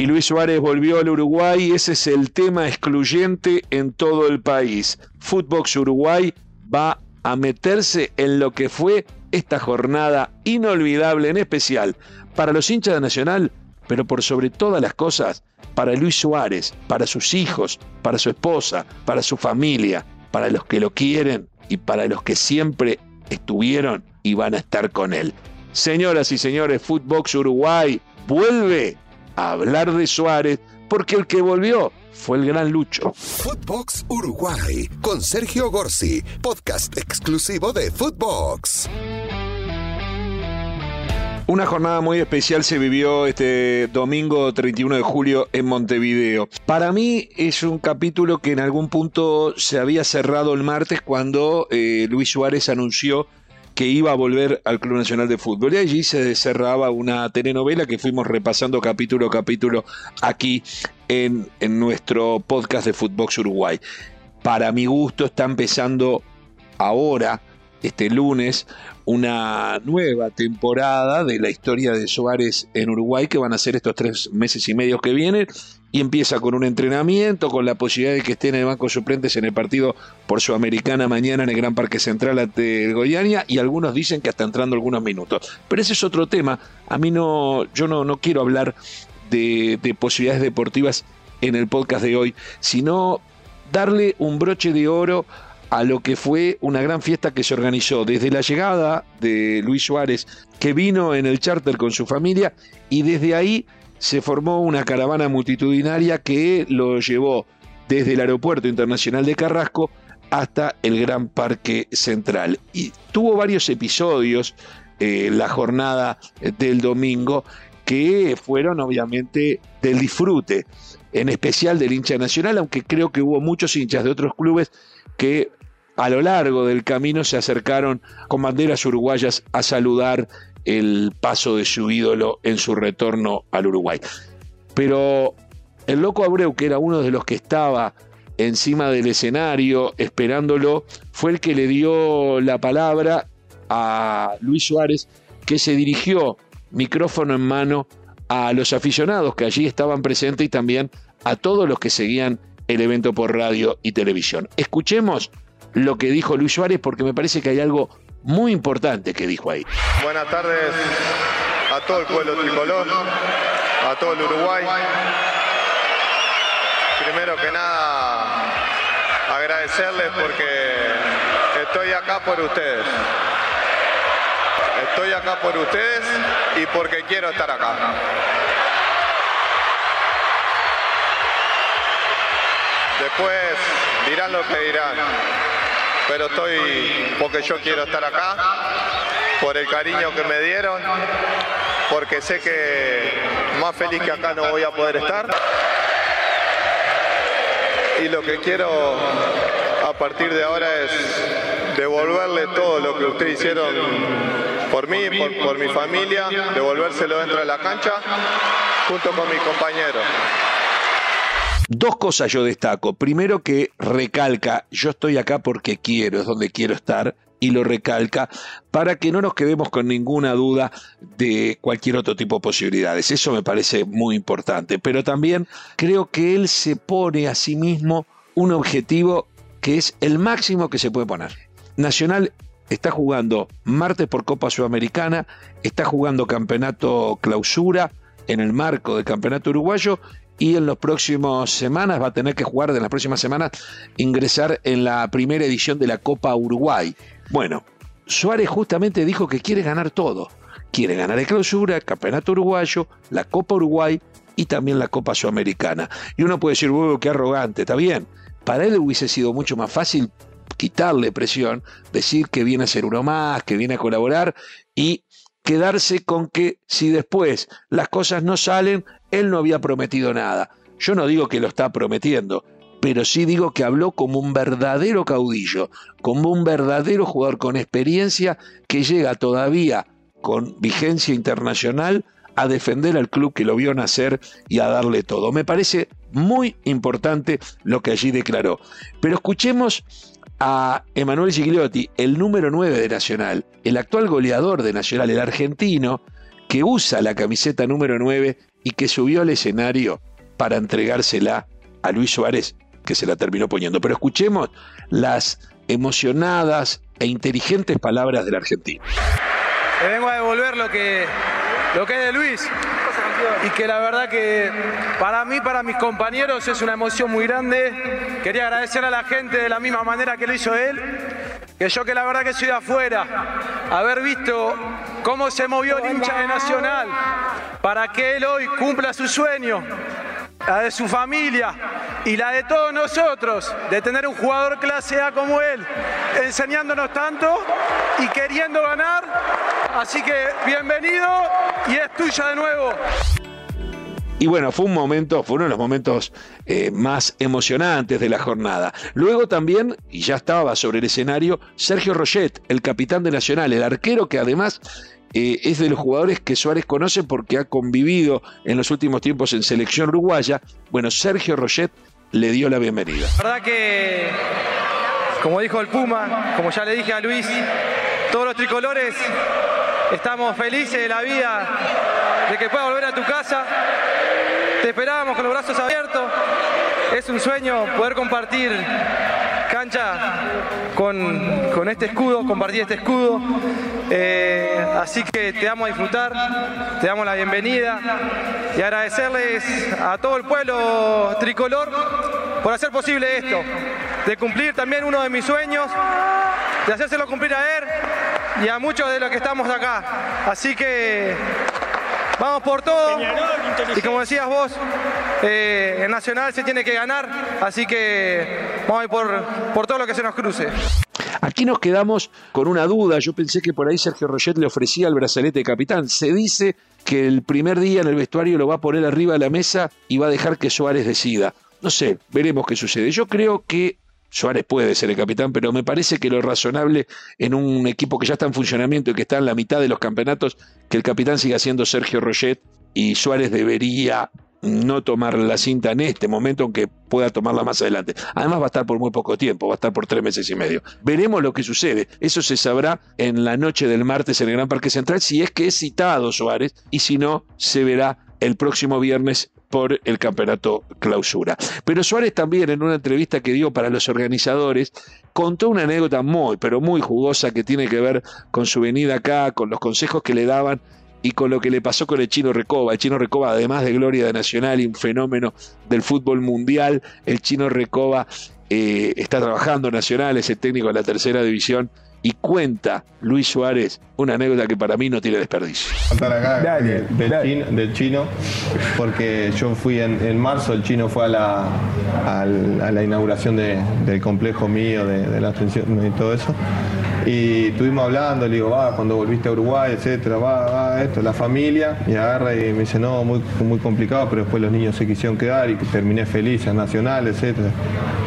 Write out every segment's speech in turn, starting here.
y Luis Suárez volvió al Uruguay. Ese es el tema excluyente en todo el país. Footbox Uruguay va a meterse en lo que fue esta jornada inolvidable, en especial para los hinchas de Nacional, pero por sobre todas las cosas, para Luis Suárez, para sus hijos, para su esposa, para su familia, para los que lo quieren y para los que siempre estuvieron y van a estar con él. Señoras y señores, Footbox Uruguay vuelve a hablar de Suárez porque el que volvió fue el gran Lucho. Footbox Uruguay con Sergio Gorsi, podcast exclusivo de Footbox. Una jornada muy especial se vivió este domingo 31 de julio en Montevideo. Para mí es un capítulo que en algún punto se había cerrado el martes cuando eh, Luis Suárez anunció que iba a volver al Club Nacional de Fútbol. Y allí se cerraba una telenovela que fuimos repasando capítulo a capítulo aquí en, en nuestro podcast de Footbox Uruguay. Para mi gusto está empezando ahora, este lunes, una nueva temporada de la historia de Suárez en Uruguay que van a ser estos tres meses y medio que vienen y empieza con un entrenamiento, con la posibilidad de que estén en el banco suplentes en el partido por Sudamericana mañana en el Gran Parque Central ante Goiania y algunos dicen que hasta entrando algunos minutos. Pero ese es otro tema. A mí no, yo no, no quiero hablar de, de posibilidades deportivas en el podcast de hoy, sino darle un broche de oro a lo que fue una gran fiesta que se organizó desde la llegada de Luis Suárez, que vino en el charter con su familia, y desde ahí se formó una caravana multitudinaria que lo llevó desde el Aeropuerto Internacional de Carrasco hasta el Gran Parque Central. Y tuvo varios episodios eh, la jornada del domingo que fueron obviamente del disfrute, en especial del hincha nacional, aunque creo que hubo muchos hinchas de otros clubes que a lo largo del camino se acercaron con banderas uruguayas a saludar el paso de su ídolo en su retorno al Uruguay. Pero el loco Abreu, que era uno de los que estaba encima del escenario esperándolo, fue el que le dio la palabra a Luis Suárez, que se dirigió micrófono en mano a los aficionados que allí estaban presentes y también a todos los que seguían el evento por radio y televisión. Escuchemos lo que dijo Luis Suárez porque me parece que hay algo muy importante que dijo ahí. Buenas tardes a todo el pueblo tricolor, a todo el Uruguay. Primero que nada, agradecerles porque estoy acá por ustedes. Estoy acá por ustedes y porque quiero estar acá. Después dirán lo que dirán pero estoy porque yo quiero estar acá, por el cariño que me dieron, porque sé que más feliz que acá no voy a poder estar. Y lo que quiero a partir de ahora es devolverle todo lo que ustedes hicieron por mí, por, mi familia, devolvérselo dentro de la cancha junto con mis compañeros. Dos cosas yo destaco. Primero que recalca, yo estoy acá porque quiero, es donde quiero estar, y lo recalca para que no nos quedemos con ninguna duda de cualquier otro tipo de posibilidades. Eso me parece muy importante. Pero también creo que él se pone a sí mismo un objetivo que es el máximo que se puede poner. Nacional está jugando martes por Copa Sudamericana, está jugando campeonato clausura en el marco del campeonato uruguayo y en las próximas semanas va a tener que jugar, de las próximas semanas, ingresar en la primera edición de la Copa Uruguay. Bueno, Suárez justamente dijo que quiere ganar todo. Quiere ganar el clausura, el campeonato uruguayo, la Copa Uruguay y también la Copa Sudamericana. Y uno puede decir, huevo, qué arrogante, está bien. Para él hubiese sido mucho más fácil quitarle presión, decir que viene a ser uno más, que viene a colaborar y quedarse con que si después las cosas no salen, él no había prometido nada. Yo no digo que lo está prometiendo, pero sí digo que habló como un verdadero caudillo, como un verdadero jugador con experiencia que llega todavía con vigencia internacional a defender al club que lo vio nacer y a darle todo. Me parece muy importante lo que allí declaró. Pero escuchemos a Emanuel Gigliotti, el número 9 de Nacional, el actual goleador de Nacional, el argentino, que usa la camiseta número 9 y que subió al escenario para entregársela a Luis Suárez, que se la terminó poniendo. Pero escuchemos las emocionadas e inteligentes palabras del argentino. Le vengo a devolver lo que, lo que es de Luis y que la verdad que para mí, para mis compañeros es una emoción muy grande. Quería agradecer a la gente de la misma manera que lo hizo él, que yo que la verdad que soy de afuera, haber visto cómo se movió el hincha de Nacional para que él hoy cumpla su sueño, la de su familia y la de todos nosotros, de tener un jugador clase A como él, enseñándonos tanto y queriendo ganar. Así que bienvenido y es tuya de nuevo. Y bueno, fue un momento, fue uno de los momentos eh, más emocionantes de la jornada. Luego también, y ya estaba sobre el escenario, Sergio Roget, el capitán de Nacional, el arquero que además eh, es de los jugadores que Suárez conoce porque ha convivido en los últimos tiempos en selección uruguaya. Bueno, Sergio Roget le dio la bienvenida. La verdad que, como dijo el Puma, como ya le dije a Luis, todos los tricolores estamos felices de la vida, de que puedas volver a tu casa. Te esperábamos con los brazos abiertos. Es un sueño poder compartir cancha con, este escudo, compartir este escudo. Eh, así que te damos a disfrutar, te damos la bienvenida y agradecerles a todo el pueblo tricolor por hacer posible esto, de cumplir también uno de mis sueños, de hacérselo cumplir a él y a muchos de los que estamos acá. Así que vamos por todo. Y como decías vos, eh, en Nacional se tiene que ganar, así que vamos a ir por, por todo lo que se nos cruce. Aquí nos quedamos con una duda. Yo pensé que por ahí Sergio Roget le ofrecía el brazalete de capitán. Se dice que el primer día en el vestuario lo va a poner arriba de la mesa y va a dejar que Suárez decida. No sé, veremos qué sucede. Yo creo que Suárez puede ser el capitán, pero me parece que lo razonable en un equipo que ya está en funcionamiento y que está en la mitad de los campeonatos, que el capitán siga siendo Sergio Roget y Suárez debería no tomar la cinta en este momento, aunque pueda tomarla más adelante. Además va a estar por muy poco tiempo, va a estar por tres meses y medio. Veremos lo que sucede. Eso se sabrá en la noche del martes en el Gran Parque Central, si es que es citado Suárez, y si no, se verá el próximo viernes por el campeonato clausura. Pero Suárez también en una entrevista que dio para los organizadores contó una anécdota muy, pero muy jugosa que tiene que ver con su venida acá, con los consejos que le daban y con lo que le pasó con el Chino Recoba. El Chino Recoba, además de Gloria de Nacional y un fenómeno del fútbol mundial, el Chino Recoba eh, está trabajando en Nacional, es el técnico de la tercera división y cuenta Luis Suárez una anécdota que para mí no tiene desperdicio. Contar acá del, Chino, porque yo fui en, marzo, el chino fue a la, a la inauguración del complejo mío, de, la atención y todo eso. Y estuvimos hablando, le digo, va, cuando volviste a Uruguay, etcétera, va, va, esto, la familia, y agarra y me dice, no, muy, muy complicado, pero después los niños se quisieron quedar y terminé feliz, en Nacional, etcétera.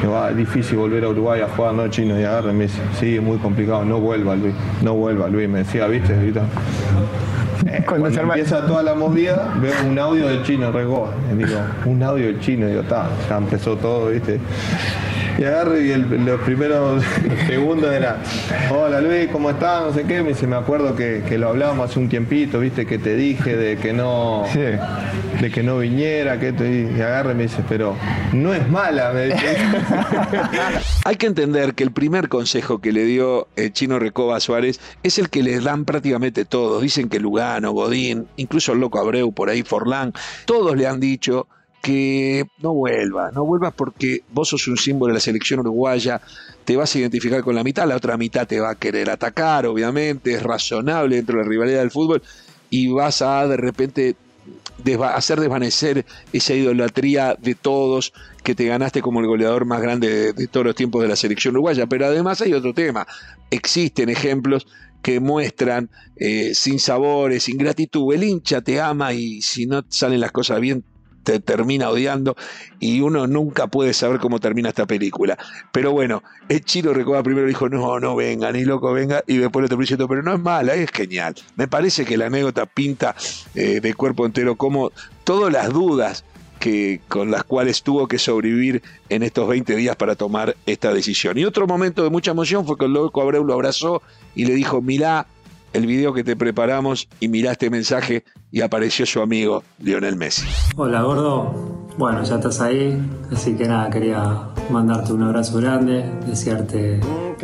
Digo, va, es difícil volver a Uruguay a jugar, ¿no, chino? Y agarra y me dice, sí, es muy complicado, no vuelva Luis, no vuelva Luis, me decía, ¿viste? Eh, cuando, empieza toda la movida, veo un audio del chino, Rego. Digo, un audio del chino, digo, está, ya empezó todo, ¿viste? Y agarro y los primeros segundos era, hola Luis, ¿cómo estás? No sé qué. Me dice, me acuerdo que, lo hablábamos hace un tiempito, viste, que te dije de que no, de que no viniera, que y agarra y me dice, pero no es mala, me dice. Hay que entender que el primer consejo que le dio el chino Recoba Suárez es el que le dan prácticamente todos. Dicen que Lugano, Godín, incluso el loco Abreu, por ahí Forlán, todos le han dicho que no vuelva, no vuelvas porque vos sos un símbolo de la selección uruguaya, te vas a identificar con la mitad, la otra mitad te va a querer atacar, obviamente, es razonable dentro de la rivalidad del fútbol y vas a de repente hacer desvanecer esa idolatría de todos que te ganaste como el goleador más grande de, todos los tiempos de la selección uruguaya. Pero además hay otro tema, existen ejemplos que muestran eh, sin sabores, sin gratitud. El hincha te ama y si no salen las cosas bien, te termina odiando y uno nunca puede saber cómo termina esta película. Pero bueno, el chino Recoba primero dijo, no, no venga, ni loco venga, y después le terminó diciendo, pero no es mala, es genial. Me parece que la anécdota pinta eh, de cuerpo entero como todas las dudas que, con las cuales tuvo que sobrevivir en estos 20 días para tomar esta decisión. Y otro momento de mucha emoción fue que el loco Abreu lo abrazó y le dijo, mirá, el video que te preparamos y mirá este mensaje y apareció su amigo Lionel Messi. Hola gordo, bueno ya estás ahí, así que nada, quería mandarte un abrazo grande, desearte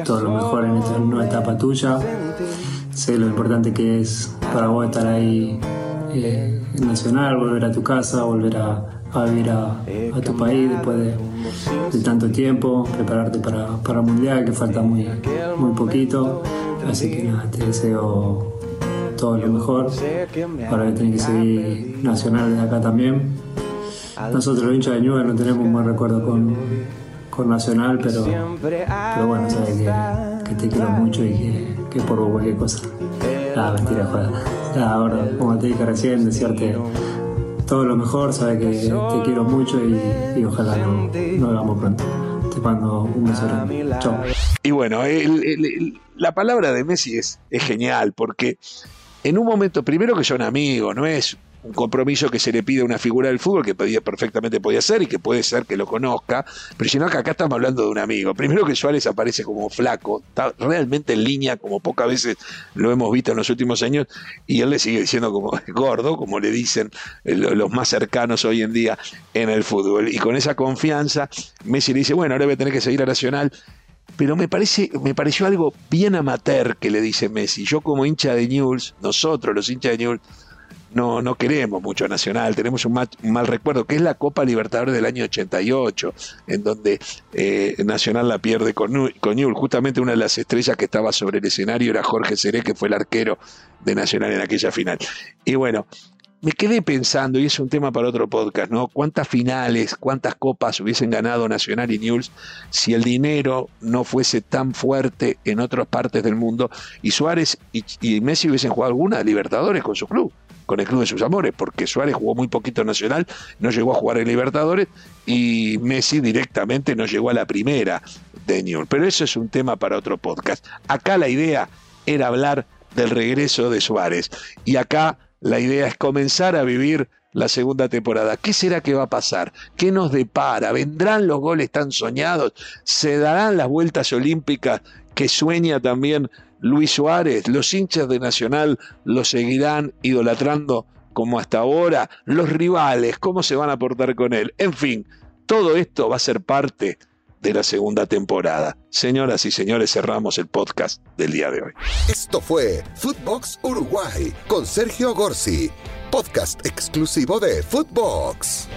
todo lo mejor en esta nueva etapa tuya. Sé lo importante que es para vos estar ahí eh, en Nacional, volver a tu casa, volver a, vivir a, tu país después de, tanto tiempo, prepararte para, para el Mundial, que falta muy, muy poquito. Así que nada, te deseo todo lo mejor. Ahora que tenés que seguir nacional de acá también. Nosotros los hinchas de Newell no tenemos un buen recuerdo con, con Nacional, pero, pero bueno, sabes que, te quiero mucho y que, por cualquier cosa. Nada, mentira, joder. Nada, ahora, como te dije recién, desearte todo lo mejor, sabes que te quiero mucho y, ojalá no, no hagamos pronto. Te mando un beso grande. Chao. Y bueno, la palabra de Messi es, es genial porque en un momento, primero que son amigos, no es un compromiso que se le pide a una figura del fútbol que podía, perfectamente podía ser y que puede ser que lo conozca, pero sino que acá estamos hablando de un amigo. Primero que Suárez aparece como flaco, está realmente en línea como pocas veces lo hemos visto en los últimos años y él le sigue diciendo como gordo, como le dicen eh, los más cercanos hoy en día en el fútbol. Y con esa confianza, Messi le dice, bueno, ahora voy a tener que seguir a Nacional pero me, parece, me pareció algo bien amateur que le dice Messi. Yo como hincha de News, nosotros los hinchas de News, no, no queremos mucho Nacional, tenemos un mal, recuerdo, que es la Copa Libertadores del año 88, en donde eh, Nacional la pierde con, con Newell. Justamente una de las estrellas que estaba sobre el escenario era Jorge Seré, que fue el arquero de Nacional en aquella final. Y bueno, me quedé pensando, y es un tema para otro podcast, ¿no? ¿Cuántas finales, cuántas copas hubiesen ganado Nacional y News si el dinero no fuese tan fuerte en otras partes del mundo y Suárez y, Messi hubiesen jugado alguna Libertadores con su club? con el club de sus amores, porque Suárez jugó muy poquito Nacional, no llegó a jugar en Libertadores y Messi directamente no llegó a la primera de Newell. Pero eso es un tema para otro podcast. Acá la idea era hablar del regreso de Suárez y acá la idea es comenzar a vivir la segunda temporada. ¿Qué será que va a pasar? ¿Qué nos depara? ¿Vendrán los goles tan soñados? ¿Se darán las vueltas olímpicas que sueña también Luis Suárez? ¿Los hinchas de Nacional lo seguirán idolatrando como hasta ahora? ¿Los rivales cómo se van a portar con él? En fin, todo esto va a ser parte de la segunda temporada. Señoras y señores, cerramos el podcast del día de hoy. Esto fue Footbox Uruguay con Sergio Gorsi, podcast exclusivo de Footbox.